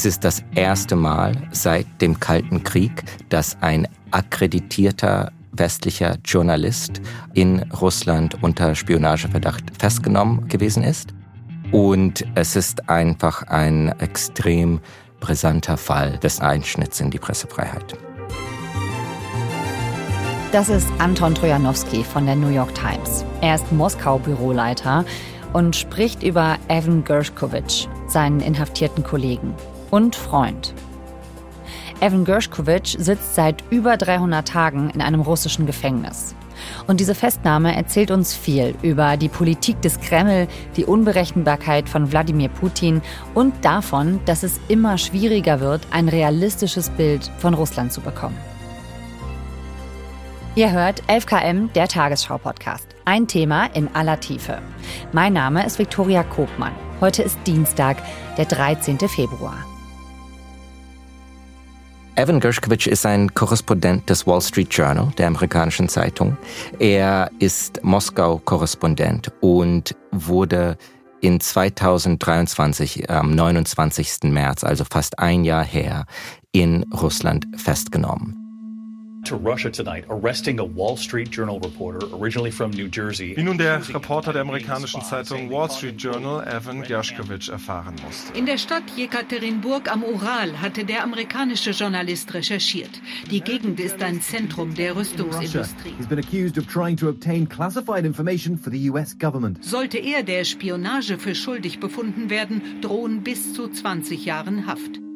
Es ist das erste Mal seit dem Kalten Krieg, dass ein akkreditierter westlicher Journalist in Russland unter Spionageverdacht festgenommen gewesen ist. Und es ist einfach ein extrem brisanter Fall des Einschnitts in die Pressefreiheit. Das ist Anton Trojanowski von der New York Times. Er ist Moskau-Büroleiter und spricht über Evan Gershkovich, seinen inhaftierten Kollegen und Freund. Evan Gershkovich sitzt seit über 300 Tagen in einem russischen Gefängnis. Und diese Festnahme erzählt uns viel über die Politik des Kreml, die Unberechenbarkeit von Wladimir Putin und davon, dass es immer schwieriger wird, ein realistisches Bild von Russland zu bekommen. Ihr hört 11KM, der Tagesschau-Podcast. Ein Thema in aller Tiefe. Mein Name ist Viktoria Kobmann. Heute ist Dienstag, der 13. Februar. Evan Gershkovich ist ein Korrespondent des Wall Street Journal, der amerikanischen Zeitung. Er ist Moskau-Korrespondent und wurde in 2023, am 29. März, also fast ein Jahr her, in Russland festgenommen Wie nun der Reporter der amerikanischen Zeitung Wall Street Journal, Evan Gershkovich, erfahren muss. In der Stadt Jekaterinburg am Ural hatte der amerikanische Journalist recherchiert. Die Gegend ist ein Zentrum der Rüstungsindustrie. Sollte er der Spionage für schuldig befunden werden, drohen bis zu 20 Jahren Haft.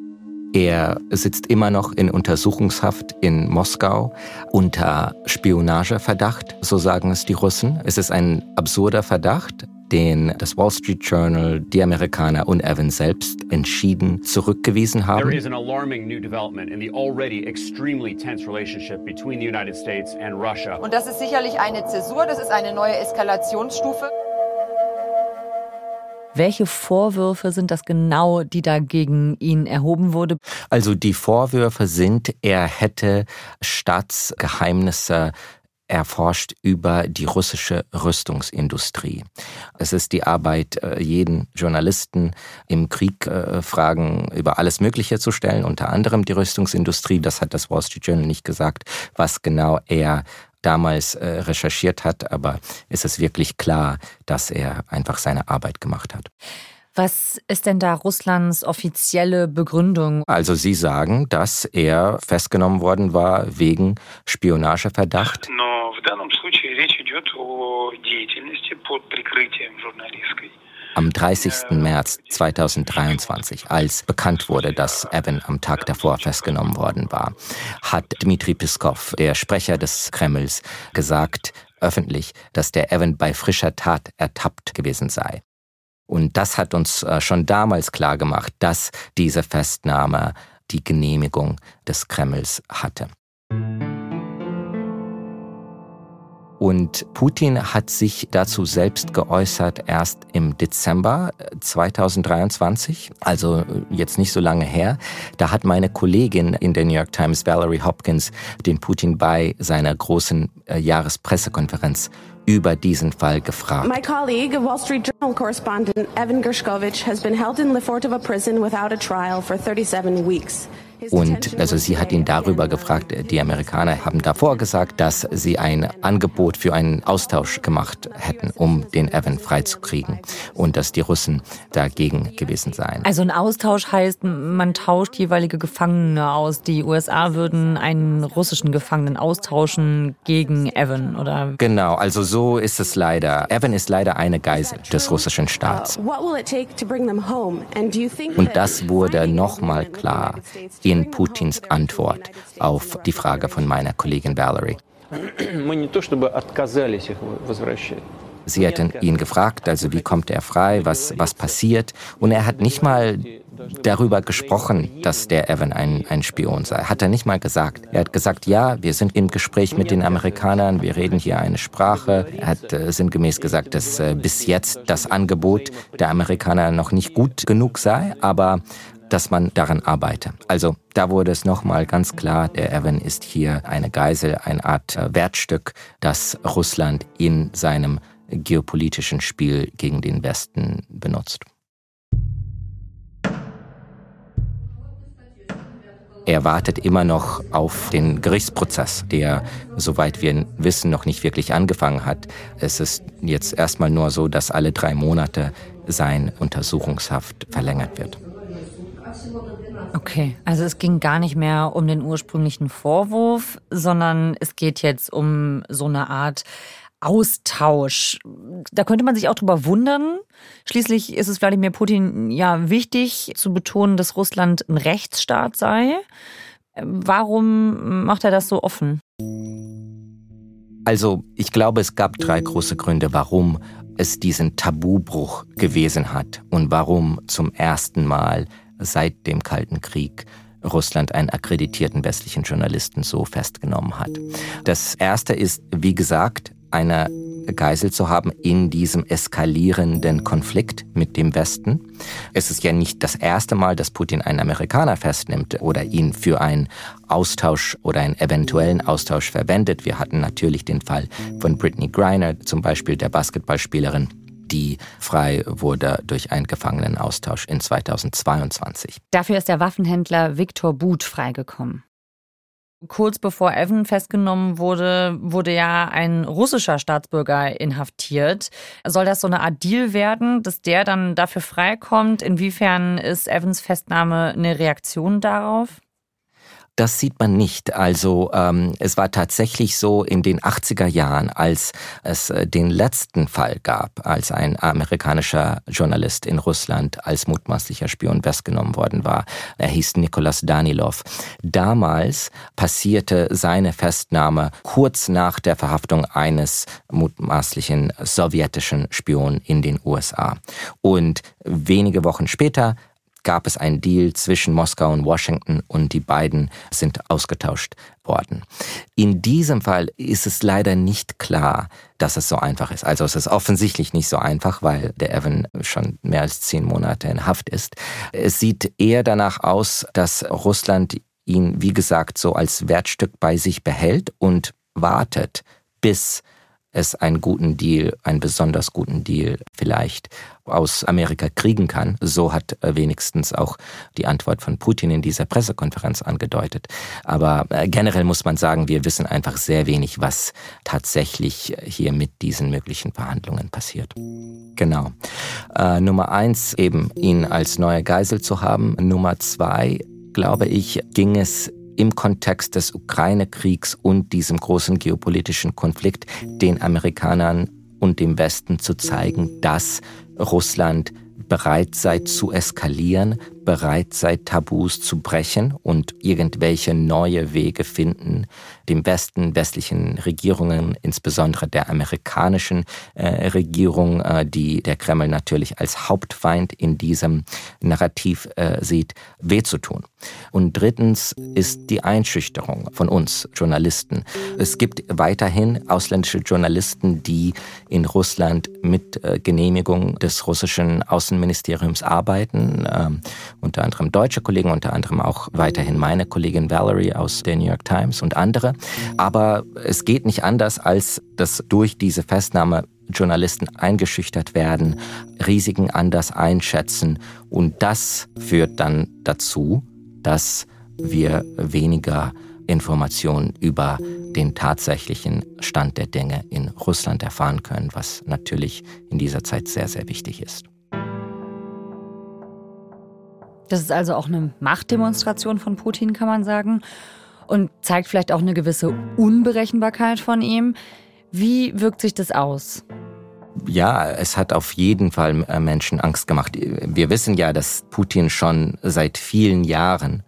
Er sitzt immer noch in Untersuchungshaft in Moskau unter Spionageverdacht, so sagen es die Russen. Es ist ein absurder Verdacht, den das Wall Street Journal, die Amerikaner und Evan selbst entschieden zurückgewiesen haben. There is an alarming new development in the already extremely tense relationship between the United States and Russia. Und das ist sicherlich eine Zäsur, das ist eine neue Eskalationsstufe. Welche Vorwürfe sind das genau, die da gegen ihn erhoben wurde? Also die Vorwürfe sind, er hätte Staatsgeheimnisse erforscht über die russische Rüstungsindustrie. Es ist die Arbeit äh, jeden Journalisten im Krieg äh, Fragen über alles Mögliche zu stellen, unter anderem die Rüstungsindustrie. Das hat das Wall Street Journal nicht gesagt, was genau er damals äh, recherchiert hat, aber es ist wirklich klar, dass er einfach seine Arbeit gemacht hat. Was ist denn da Russlands offizielle Begründung? Also Sie sagen, dass er festgenommen worden war wegen Spionageverdacht. Но в данном случае речь идет о деятельности под прикрытием журналистской am 30. März 2023, als bekannt wurde, dass Evan am Tag davor festgenommen worden war, hat Dmitri Piskov, der Sprecher des Kremls, gesagt öffentlich, dass der Evan bei frischer Tat ertappt gewesen sei. Und das hat uns äh, schon damals klar gemacht, dass diese Festnahme die Genehmigung des Kremls hatte. Und Putin hat sich dazu selbst geäußert erst im Dezember 2023, äh, also äh, jetzt nicht so lange her. Da hat meine Kollegin in der New York Times, Valerie Hopkins, den Putin bei seiner großen äh, Jahrespressekonferenz über diesen Fall gefragt. My colleague, Wall Street Journal correspondent Evan Gershkovich, has been held in Lefortovo prison without a trial for 37 weeks. Und also sie hat ihn darüber gefragt. Die Amerikaner haben davor gesagt, dass sie ein Angebot für einen Austausch gemacht hätten, um den Evan freizukriegen. Und dass die Russen dagegen gewesen seien. Also ein Austausch heißt, man tauscht jeweilige Gefangene aus. Die USA würden einen russischen Gefangenen austauschen gegen Evan, oder? Genau, also so ist es leider. Evan ist leider eine Geisel des russischen Staats. Uh, Und das wurde nochmal klar in Putins Antwort auf die Frage von meiner Kollegin Valerie. Sie hätten ihn gefragt, also wie kommt er frei, was, was passiert. Und er hat nicht mal darüber gesprochen, dass der Evan ein, ein Spion sei. Hat er nicht mal gesagt. Er hat gesagt, ja, wir sind im Gespräch mit den Amerikanern, wir reden hier eine Sprache. Er hat äh, sinngemäß gesagt, dass äh, bis jetzt das Angebot der Amerikaner noch nicht gut genug sei, aber dass man daran arbeite. Also da wurde es nochmal ganz klar, der Evan ist hier eine Geisel, eine Art äh, Wertstück, das Russland in seinem geopolitischen Spiel gegen den Westen benutzt. Er wartet immer noch auf den Gerichtsprozess, der, soweit wir wissen, noch nicht wirklich angefangen hat. Es ist jetzt erstmal nur so, dass alle drei Monate sein Untersuchungshaft verlängert wird. Okay, also es ging gar nicht mehr um den ursprünglichen Vorwurf, sondern es geht jetzt um so eine Art Austausch. Da könnte man sich auch drüber wundern. Schließlich ist es Wladimir Putin ja wichtig zu betonen, dass Russland ein Rechtsstaat sei. Warum macht er das so offen? Also, ich glaube, es gab drei große Gründe, warum es diesen Tabubruch gewesen hat und warum zum ersten Mal seit dem Kalten Krieg Russland einen akkreditierten westlichen Journalisten so festgenommen hat. Das erste ist, wie gesagt, eine Geisel zu haben in diesem eskalierenden Konflikt mit dem Westen. Es ist ja nicht das erste Mal, dass Putin einen Amerikaner festnimmt oder ihn für einen Austausch oder einen eventuellen Austausch verwendet. Wir hatten natürlich den Fall von Britney Griner, zum Beispiel der Basketballspielerin, die frei wurde durch einen Gefangenenaustausch in 2022. Dafür ist der Waffenhändler Viktor But freigekommen. Kurz bevor Evan festgenommen wurde, wurde ja ein russischer Staatsbürger inhaftiert. Soll das so eine Art Deal werden, dass der dann dafür freikommt? Inwiefern ist Evans Festnahme eine Reaktion darauf? Das sieht man nicht. Also ähm, es war tatsächlich so in den 80er Jahren, als es äh, den letzten Fall gab, als ein amerikanischer Journalist in Russland als mutmaßlicher Spion festgenommen worden war. Er hieß Nikolas Danilov. Damals passierte seine Festnahme kurz nach der Verhaftung eines mutmaßlichen sowjetischen Spion in den USA. Und wenige Wochen später gab es einen Deal zwischen Moskau und Washington und die beiden sind ausgetauscht worden. In diesem Fall ist es leider nicht klar, dass es so einfach ist. Also es ist offensichtlich nicht so einfach, weil der Evan schon mehr als zehn Monate in Haft ist. Es sieht eher danach aus, dass Russland ihn, wie gesagt, so als Wertstück bei sich behält und wartet, bis es einen guten Deal, einen besonders guten Deal vielleicht aus Amerika kriegen kann. So hat äh, wenigstens auch die Antwort von Putin in dieser Pressekonferenz angedeutet. Aber äh, generell muss man sagen, wir wissen einfach sehr wenig, was tatsächlich hier mit diesen möglichen Verhandlungen passiert. Genau. Äh, Nummer eins, eben ihn als neue Geisel zu haben. Nummer zwei, glaube ich, ging es im Kontext des Ukraine-Kriegs und diesem großen geopolitischen Konflikt den Amerikanern und dem Westen zu zeigen, dass Russland bereit sei zu eskalieren, bereit sei, Tabus zu brechen und irgendwelche neue Wege finden, dem Westen, westlichen Regierungen, insbesondere der amerikanischen äh, Regierung, äh, die der Kreml natürlich als Hauptfeind in diesem Narrativ äh, sieht, weh zu tun. Und drittens ist die Einschüchterung von uns Journalisten. Es gibt weiterhin ausländische Journalisten, die in Russland mit äh, Genehmigung des russischen Außenministeriums arbeiten ähm, unter anderem deutsche Kollegen, unter anderem auch weiterhin meine Kollegin Valerie aus der New York Times und andere. Aber es geht nicht anders, als dass durch diese Festnahme Journalisten eingeschüchtert werden, Risiken anders einschätzen und das führt dann dazu, dass wir weniger Informationen über den tatsächlichen Stand der Dinge in Russland erfahren können, was natürlich in dieser Zeit sehr, sehr wichtig ist. Das ist also auch eine Machtdemonstration von Putin, kann man sagen. Und zeigt vielleicht auch eine gewisse Unberechenbarkeit von ihm. Wie wirkt sich das aus? Ja, es hat auf jeden Fall äh, Menschen Angst gemacht. Wir wissen ja, dass Putin schon seit vielen Jahren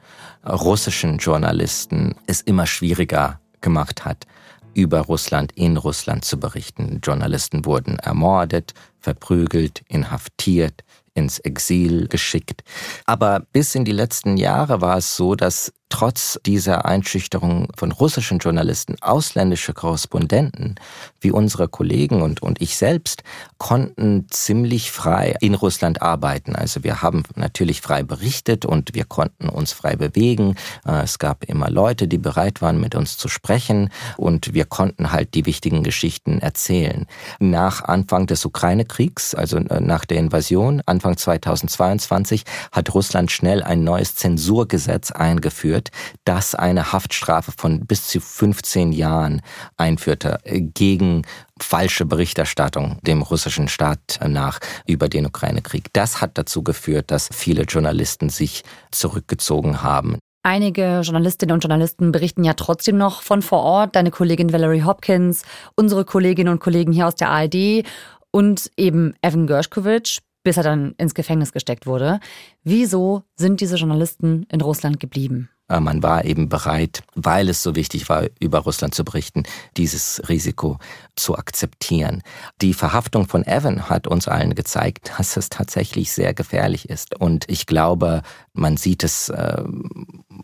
russischen Journalisten es immer schwieriger gemacht hat, über Russland in Russland zu berichten. Journalisten wurden ermordet, verprügelt, inhaftiert, ins Exil geschickt. Aber bis in die letzten Jahre war es so, dass trotz dieser Einschüchterung von russischen Journalisten ausländische Korrespondenten wie unsere Kollegen und, und ich selbst konnten ziemlich frei in Russland arbeiten. Also wir haben natürlich frei berichtet und wir konnten uns frei bewegen. Äh, es gab immer Leute, die bereit waren, mit uns zu sprechen und wir konnten halt die wichtigen Geschichten erzählen. Nach Anfang des Ukraine-Kriegs, also äh, nach der Invasion, Anfang 2022, hat Russland schnell ein neues Zensurgesetz eingeführt, hat, das eine Haftstrafe von bis zu 15 Jahren einführte gegen falsche Berichterstattung dem russischen Staat nach über den Ukraine-Krieg. Das hat dazu geführt, dass viele Journalisten sich zurückgezogen haben. Einige Journalistinnen und Journalisten berichten ja trotzdem noch von vor Ort. Deine Kollegin Valerie Hopkins, unsere Kolleginnen und Kollegen hier aus der ARD und eben Evan Gershkovich, bis er dann ins Gefängnis gesteckt wurde. Wieso sind diese Journalisten in Russland geblieben? Äh, man war eben bereit, weil es so wichtig war, über Russland zu berichten, dieses Risiko zu akzeptieren. Die Verhaftung von Evan hat uns allen gezeigt, dass es tatsächlich sehr gefährlich ist. Und ich glaube, man sieht es äh,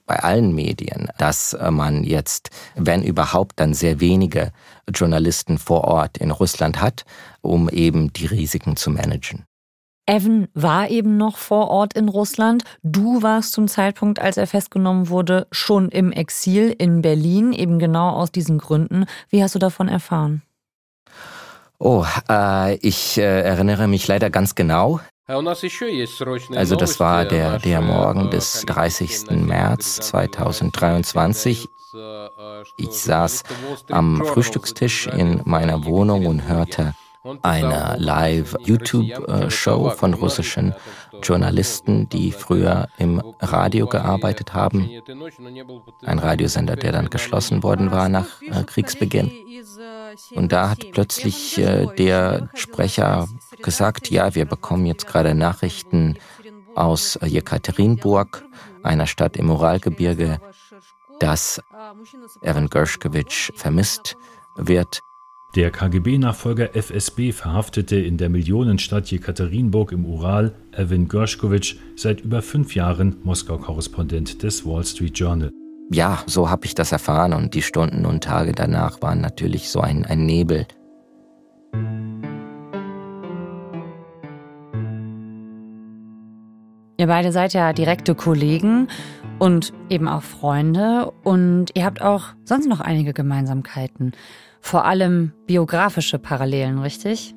bei allen Medien, dass äh, man jetzt, wenn überhaupt, dann sehr wenige Journalisten vor Ort in Russland hat, um eben die Risiken zu managen. Evan war eben noch vor Ort in Russland. Du warst zum Zeitpunkt, als er festgenommen wurde, schon im Exil in Berlin, eben genau aus diesen Gründen. Wie hast du davon erfahren? Oh, äh, ich äh, erinnere mich leider ganz genau. Also das war der, der Morgen des 30. März 2023. Ich saß am Frühstückstisch in meiner Wohnung und hörte eine Live-YouTube-Show von russischen Journalisten, die früher im Radio gearbeitet haben. Ein Radiosender, der dann geschlossen worden war nach äh, Kriegsbeginn. Und da hat plötzlich äh, der Sprecher gesagt, ja, wir bekommen jetzt gerade Nachrichten aus Jekaterinburg, einer Stadt im Uralgebirge, dass Evan Gershkovich vermisst wird. Der KGB-Nachfolger FSB verhaftete in der Millionenstadt Jekaterinburg im Ural Erwin Gershkovich, seit über fünf Jahren Moskau-Korrespondent des Wall Street Journal. Ja, so habe ich das erfahren und die Stunden und Tage danach waren natürlich so ein, ein Nebel. Ihr beide seid ja direkte Kollegen und eben auch Freunde und ihr habt auch sonst noch einige Gemeinsamkeiten vor allem biografische Parallelen, richtig?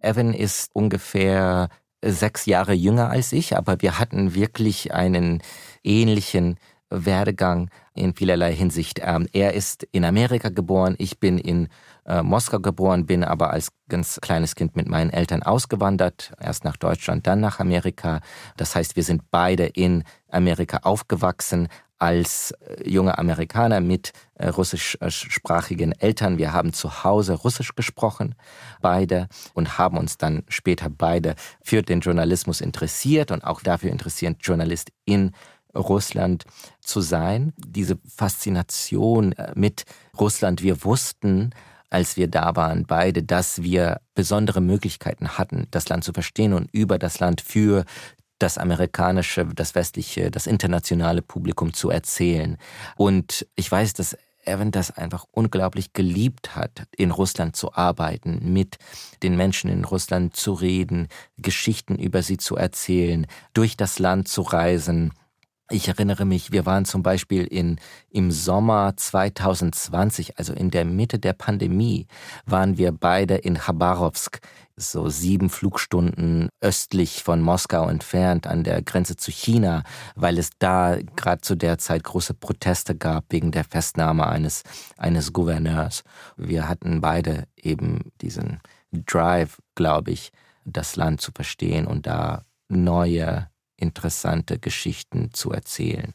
Evan ist ungefähr sechs Jahre jünger als ich, aber wir hatten wirklich einen ähnlichen Werdegang in vielerlei Hinsicht. Ähm, er ist in Amerika geboren, ich bin in äh, Moskau geboren, bin aber als ganz kleines Kind mit meinen Eltern ausgewandert, erst nach Deutschland, dann nach Amerika. Das heißt, wir sind beide in Amerika aufgewachsen, als äh, junge Amerikaner mit äh, russischsprachigen Eltern. Wir haben zu Hause Russisch gesprochen, beide, und haben uns dann später beide für den Journalismus interessiert und auch dafür interessiert, Journalist in Russland zu sein. Diese Faszination äh, mit Russland, wir wussten, als wir da waren, beide, dass wir besondere Möglichkeiten hatten, das Land zu verstehen und über das Land für das amerikanische, das westliche, das internationale Publikum zu erzählen. Und ich weiß, dass Evan das einfach unglaublich geliebt hat, in Russland zu arbeiten, mit den Menschen in Russland zu reden, Geschichten über sie zu erzählen, durch das Land zu reisen. Ich erinnere mich, wir waren zum Beispiel in, im Sommer 2020, also in der Mitte der Pandemie, waren wir beide in Khabarovsk so sieben Flugstunden östlich von Moskau entfernt an der Grenze zu China, weil es da gerade zu der Zeit große Proteste gab wegen der Festnahme eines, eines Gouverneurs. Wir hatten beide eben diesen Drive, glaube ich, das Land zu verstehen und da neue, interessante Geschichten zu erzählen.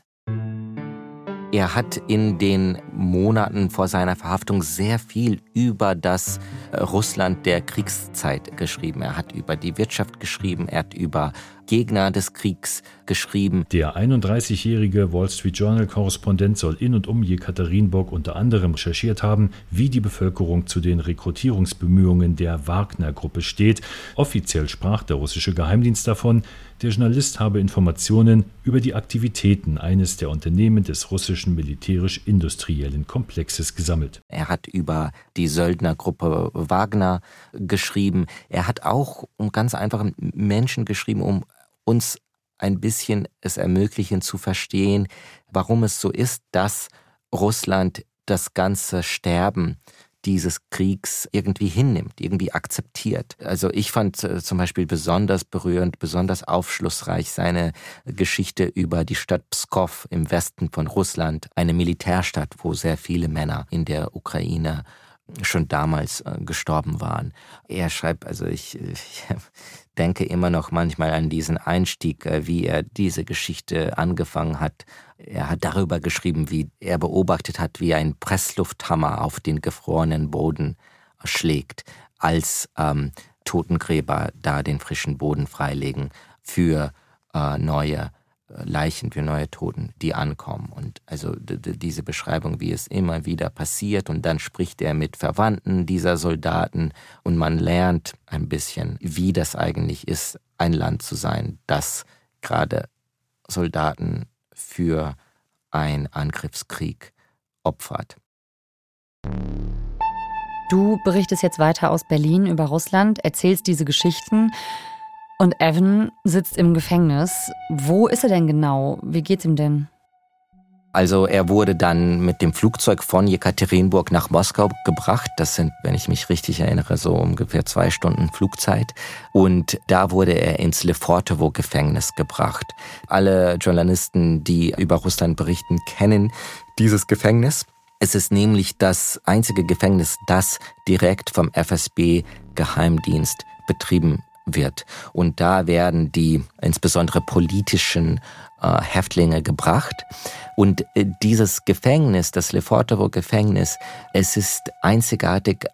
Er hat in den Monaten vor seiner Verhaftung sehr viel über das äh, Russland der Kriegszeit geschrieben. Er hat über die Wirtschaft geschrieben, er hat über Gegner des Kriegs geschrieben. Der 31-jährige Wall Street Journal-Korrespondent soll in und um Jekaterinburg unter anderem recherchiert haben, wie die Bevölkerung zu den Rekrutierungsbemühungen der Wagner-Gruppe steht. Offiziell sprach der russische Geheimdienst davon, der Journalist habe Informationen über die Aktivitäten eines der Unternehmen des russischen militärisch-industriellen Komplexes gesammelt. Er hat über die Söldnergruppe Wagner geschrieben. Er hat auch um ganz einfache Menschen geschrieben, um uns ein bisschen es ermöglichen zu verstehen, warum es so ist, dass Russland das ganze Sterben dieses Kriegs irgendwie hinnimmt, irgendwie akzeptiert. Also ich fand äh, zum Beispiel besonders berührend, besonders aufschlussreich seine Geschichte über die Stadt Pskov im Westen von Russland, eine Militärstadt, wo sehr viele Männer in der Ukraine schon damals äh, gestorben waren. Er schreibt, also ich, ich denke immer noch manchmal an diesen Einstieg, äh, wie er diese Geschichte angefangen hat. Er hat darüber geschrieben, wie er beobachtet hat, wie ein Presslufthammer auf den gefrorenen Boden schlägt, als ähm, Totengräber da den frischen Boden freilegen für äh, neue Leichen für neue Toten, die ankommen. Und also diese Beschreibung, wie es immer wieder passiert. Und dann spricht er mit Verwandten dieser Soldaten und man lernt ein bisschen, wie das eigentlich ist, ein Land zu sein, das gerade Soldaten für einen Angriffskrieg opfert. Du berichtest jetzt weiter aus Berlin über Russland, erzählst diese Geschichten. Und Evan sitzt im Gefängnis. Wo ist er denn genau? Wie geht's ihm denn? Also er wurde dann mit dem Flugzeug von Jekaterinburg nach Moskau gebracht. Das sind, wenn ich mich richtig erinnere, so ungefähr zwei Stunden Flugzeit. Und da wurde er ins Lefortovo-Gefängnis gebracht. Alle Journalisten, die über Russland berichten, kennen dieses Gefängnis. Es ist nämlich das einzige Gefängnis, das direkt vom FSB Geheimdienst betrieben wird. Und da werden die insbesondere politischen äh, Häftlinge gebracht. Und äh, dieses Gefängnis, das Lefortovo-Gefängnis, es ist einzigartig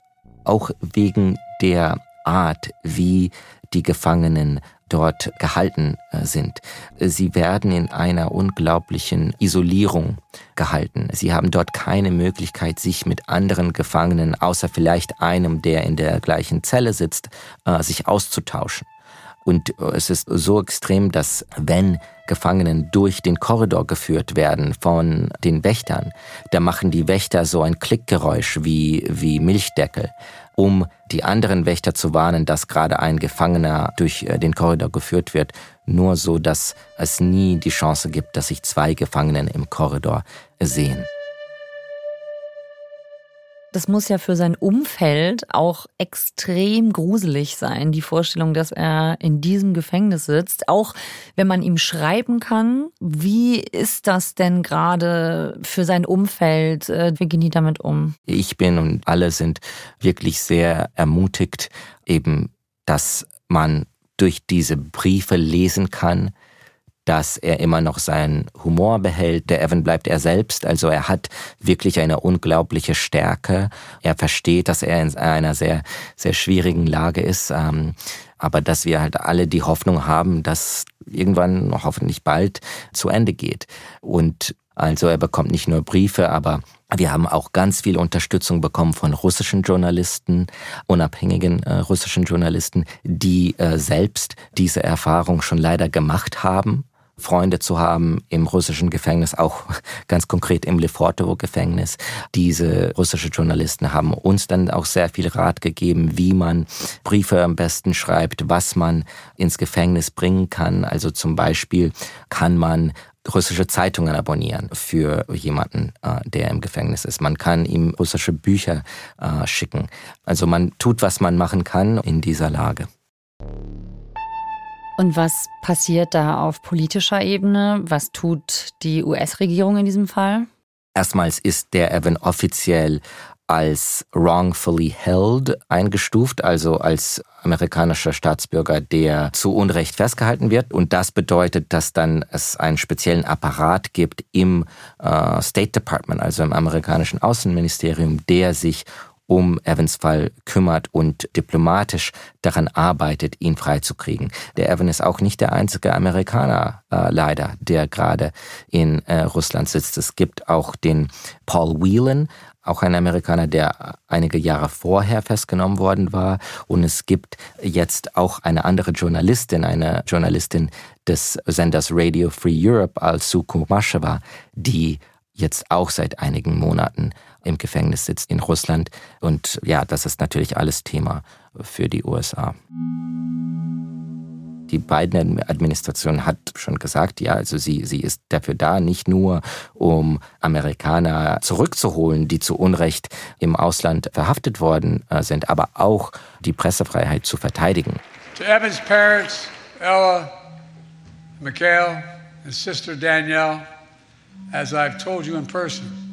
auch wegen der Art, wie die Gefangenen dort gehalten äh, sind. Sie werden in einer unglaublichen Isolierung gehalten. Sie haben dort keine Möglichkeit, sich mit anderen Gefangenen, außer vielleicht einem, der in der gleichen Zelle sitzt, äh, sich auszutauschen. Und äh, es ist so extrem, dass wenn Gefangenen durch den Korridor geführt werden von den Wächtern, da machen die Wächter so ein Klickgeräusch wie, wie Milchdeckel um die anderen Wächter zu warnen, dass gerade ein Gefangener durch äh, den Korridor geführt wird, nur so, dass es nie die Chance gibt, dass sich zwei Gefangenen im Korridor sehen das muss ja für sein Umfeld auch extrem gruselig sein, die Vorstellung, dass er in diesem Gefängnis sitzt. Auch wenn man ihm schreiben kann, wie ist das denn gerade für sein Umfeld? Äh, wie gehen die damit um? Ich bin und alle sind wirklich sehr ermutigt, eben, dass man durch diese Briefe lesen kann, dass er immer noch seinen Humor behält. Der Evan bleibt er selbst, also er hat wirklich eine unglaubliche Stärke. Er versteht, dass er in einer sehr, sehr schwierigen Lage ist, ähm, aber dass wir halt alle die Hoffnung haben, dass irgendwann hoffentlich bald zu Ende geht. Und also er bekommt nicht nur Briefe, aber wir haben auch ganz viel Unterstützung bekommen von russischen Journalisten, unabhängigen äh, russischen Journalisten, die äh, selbst diese Erfahrung schon leider gemacht haben Freunde zu haben im russischen Gefängnis, auch ganz konkret im Lefortovo-Gefängnis. Diese russischen Journalisten haben uns dann auch sehr viel Rat gegeben, wie man Briefe am besten schreibt, was man ins Gefängnis bringen kann. Also zum Beispiel kann man russische Zeitungen abonnieren für jemanden, äh, der im Gefängnis ist. Man kann ihm russische Bücher äh, schicken. Also man tut, was man machen kann in dieser Lage. Und was passiert da auf politischer Ebene? Was tut die US-Regierung in diesem Fall? Erstmals ist der Evan offiziell als wrongfully held eingestuft, also als amerikanischer Staatsbürger, der zu Unrecht festgehalten wird. Und das bedeutet, dass dann es einen speziellen Apparat gibt im äh, State Department, also im amerikanischen Außenministerium, der sich um Evans Fall kümmert und diplomatisch daran arbeitet, ihn freizukriegen. Der Evan ist auch nicht der einzige Amerikaner, äh, leider, der gerade in äh, Russland sitzt. Es gibt auch den Paul Whelan, auch ein Amerikaner, der einige Jahre vorher festgenommen worden war. Und es gibt jetzt auch eine andere Journalistin, eine Journalistin des Senders Radio Free Europe, Al-Su Kumasheva, die jetzt auch seit einigen Monaten im Gefängnis sitzt in Russland. Und ja, das ist natürlich alles Thema für die USA. Die Biden-Administration hat schon gesagt, ja, also sie, sie ist dafür da, nicht nur um Amerikaner zurückzuholen, die zu Unrecht im Ausland verhaftet worden äh, sind, aber auch die Pressefreiheit zu verteidigen. To Evans' parents, Ella, Mikhail and sister Danielle, as I've told you in person,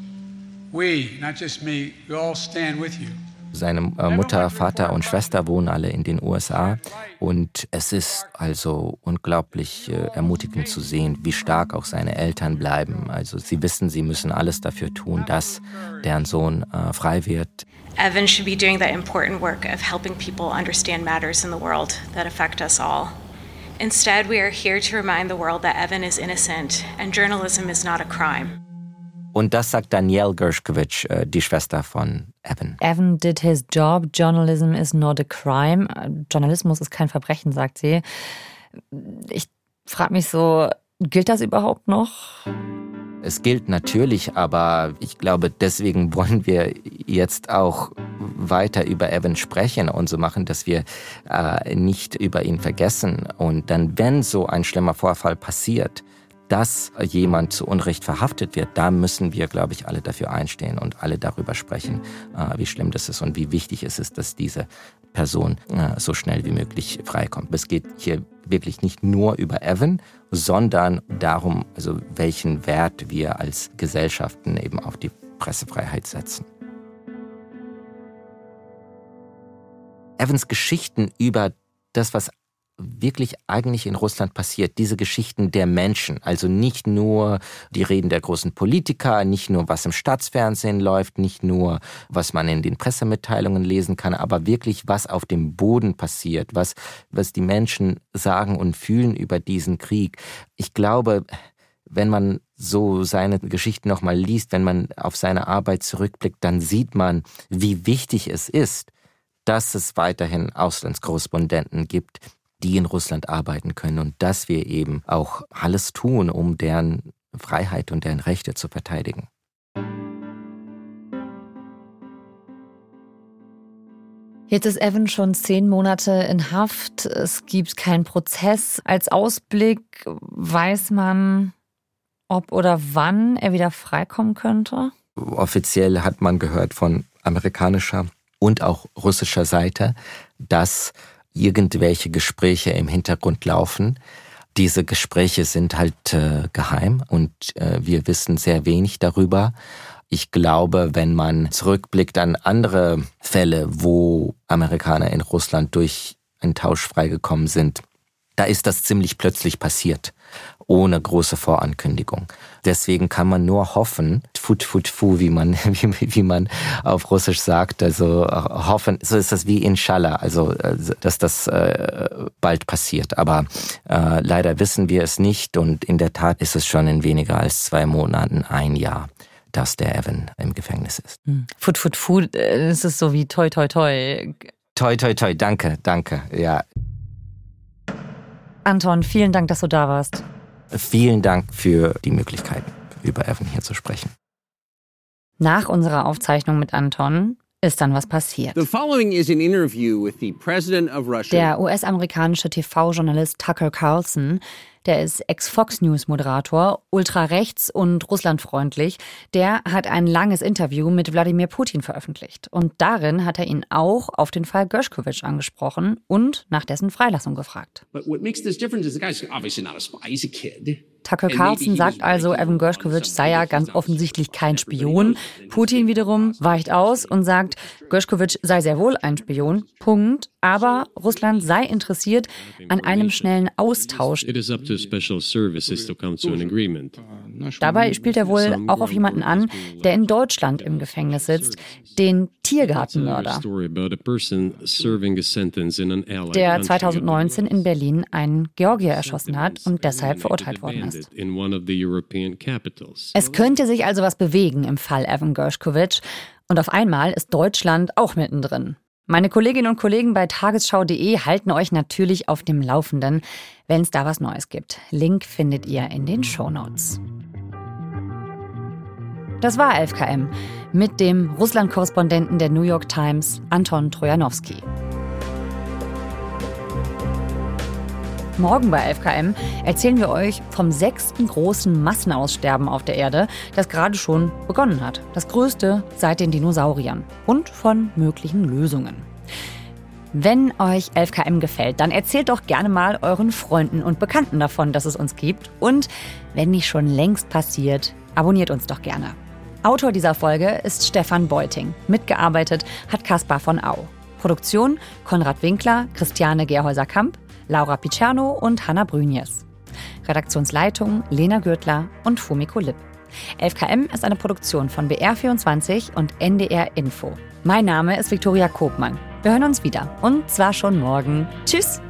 we, not just me, we all stand with you. Seine äh, Mutter, Vater und Schwester wohnen alle in den USA. Und es ist also unglaublich äh, ermutigend zu sehen, wie stark auch seine Eltern bleiben. Also sie wissen, sie müssen alles dafür tun, dass deren Sohn äh, frei wird. Evan should be doing that important work of helping people understand matters in the world that affect us all. Instead, we are here to remind the world that Evan is innocent and journalism is not a crime. Und das sagt Danielle Gershkovich, äh, die Schwester von Evan. Evan did his job. Journalism is not a crime. Journalismus ist kein Verbrechen, sagt sie. Ich frage mich so, gilt das überhaupt noch? Es gilt natürlich, aber ich glaube, deswegen wollen wir jetzt auch weiter über Evan sprechen und so machen, dass wir äh, nicht über ihn vergessen. Und dann, wenn so ein schlimmer Vorfall passiert, dass jemand zu Unrecht verhaftet wird, da müssen wir, glaube ich, alle dafür einstehen und alle darüber sprechen, äh, wie schlimm das ist und wie wichtig es ist, dass diese Person äh, so schnell wie möglich freikommt. Es geht hier wirklich nicht nur über Evan, sondern darum, also welchen Wert wir als Gesellschaften eben auf die Pressefreiheit setzen. Evans Geschichten über das, was wirklich eigentlich in Russland passiert, diese Geschichten der Menschen, also nicht nur die Reden der großen Politiker, nicht nur was im Staatsfernsehen läuft, nicht nur was man in den Pressemitteilungen lesen kann, aber wirklich was auf dem Boden passiert, was, was die Menschen sagen und fühlen über diesen Krieg. Ich glaube, wenn man so seine Geschichten nochmal liest, wenn man auf seine Arbeit zurückblickt, dann sieht man, wie wichtig es ist, dass es weiterhin Auslandskorrespondenten gibt, die in Russland arbeiten können und dass wir eben auch alles tun, um deren Freiheit und deren Rechte zu verteidigen. Jetzt ist Evan schon zehn Monate in Haft. Es gibt keinen Prozess. Als Ausblick weiß man, ob oder wann er wieder freikommen könnte? Offiziell hat man gehört von amerikanischer und auch russischer Seite, dass irgendwelche Gespräche im Hintergrund laufen. Diese Gespräche sind halt äh, geheim und äh, wir wissen sehr wenig darüber. Ich glaube, wenn man zurückblickt an andere Fälle, wo Amerikaner in Russland durch einen Tausch freigekommen sind, da ist das ziemlich plötzlich passiert ohne große Vorankündigung. Deswegen kann man nur hoffen, fut fut fu, wie man, wie, wie man auf Russisch sagt, also äh, hoffen, so ist das wie Inshallah, also äh, dass das äh, bald passiert. Aber äh, leider wissen wir es nicht und in der Tat ist es schon in weniger als zwei Monaten ein Jahr dass der Evan im Gefängnis ist. Hm. Fut, fut, fu, es ist so wie toi, toi, toi. Toi, toi, toi, danke, danke, ja. Anton, vielen Dank, dass du da warst. Vielen Dank für die Möglichkeit, über Evan hier zu sprechen. Nach unserer Aufzeichnung mit Anton ist dann was passiert. Der US-amerikanische TV-Journalist Tucker Carlson der ist Ex-Fox News-Moderator, ultrarechts und russlandfreundlich. Der hat ein langes Interview mit Wladimir Putin veröffentlicht. Und darin hat er ihn auch auf den Fall Gershkovich angesprochen und nach dessen Freilassung gefragt. But what makes this difference is the guy's obviously not a spy. He's a kid. Tucker Carlson sagt also, Evan Gershkovich sei ja ganz offensichtlich kein Spion. Putin wiederum weicht aus und sagt, Gershkovich sei sehr wohl ein Spion. Punkt. Aber Russland sei interessiert an einem schnellen Austausch. Dabei spielt er wohl auch auf jemanden an, der in Deutschland im Gefängnis sitzt, den Tiergartenmörder, der 2019 in Berlin einen Georgier erschossen hat und deshalb verurteilt worden ist. Es könnte sich also was bewegen im Fall Evan Gershkovich und auf einmal ist Deutschland auch mittendrin. Meine Kolleginnen und Kollegen bei tagesschau.de halten euch natürlich auf dem Laufenden, wenn es da was Neues gibt. Link findet ihr in den Shownotes. Das war 11KM mit dem Russland-Korrespondenten der New York Times, Anton Trojanowski. Morgen bei 11KM erzählen wir euch vom sechsten großen Massenaussterben auf der Erde, das gerade schon begonnen hat. Das größte seit den Dinosauriern. Und von möglichen Lösungen. Wenn euch 11KM gefällt, dann erzählt doch gerne mal euren Freunden und Bekannten davon, dass es uns gibt. Und wenn nicht schon längst passiert, abonniert uns doch gerne. Autor dieser Folge ist Stefan Beuting. Mitgearbeitet hat Caspar von Au. Produktion Konrad Winkler, Christiane Gerhäuser-Kamp, Laura Picerno und Hanna Brünjes. Redaktionsleitung Lena Gürtler und Fumiko Lipp. 11KM ist eine Produktion von BR24 und NDR Info. Mein Name ist Viktoria Kobmann. Wir hören uns wieder und zwar schon morgen. Tschüss!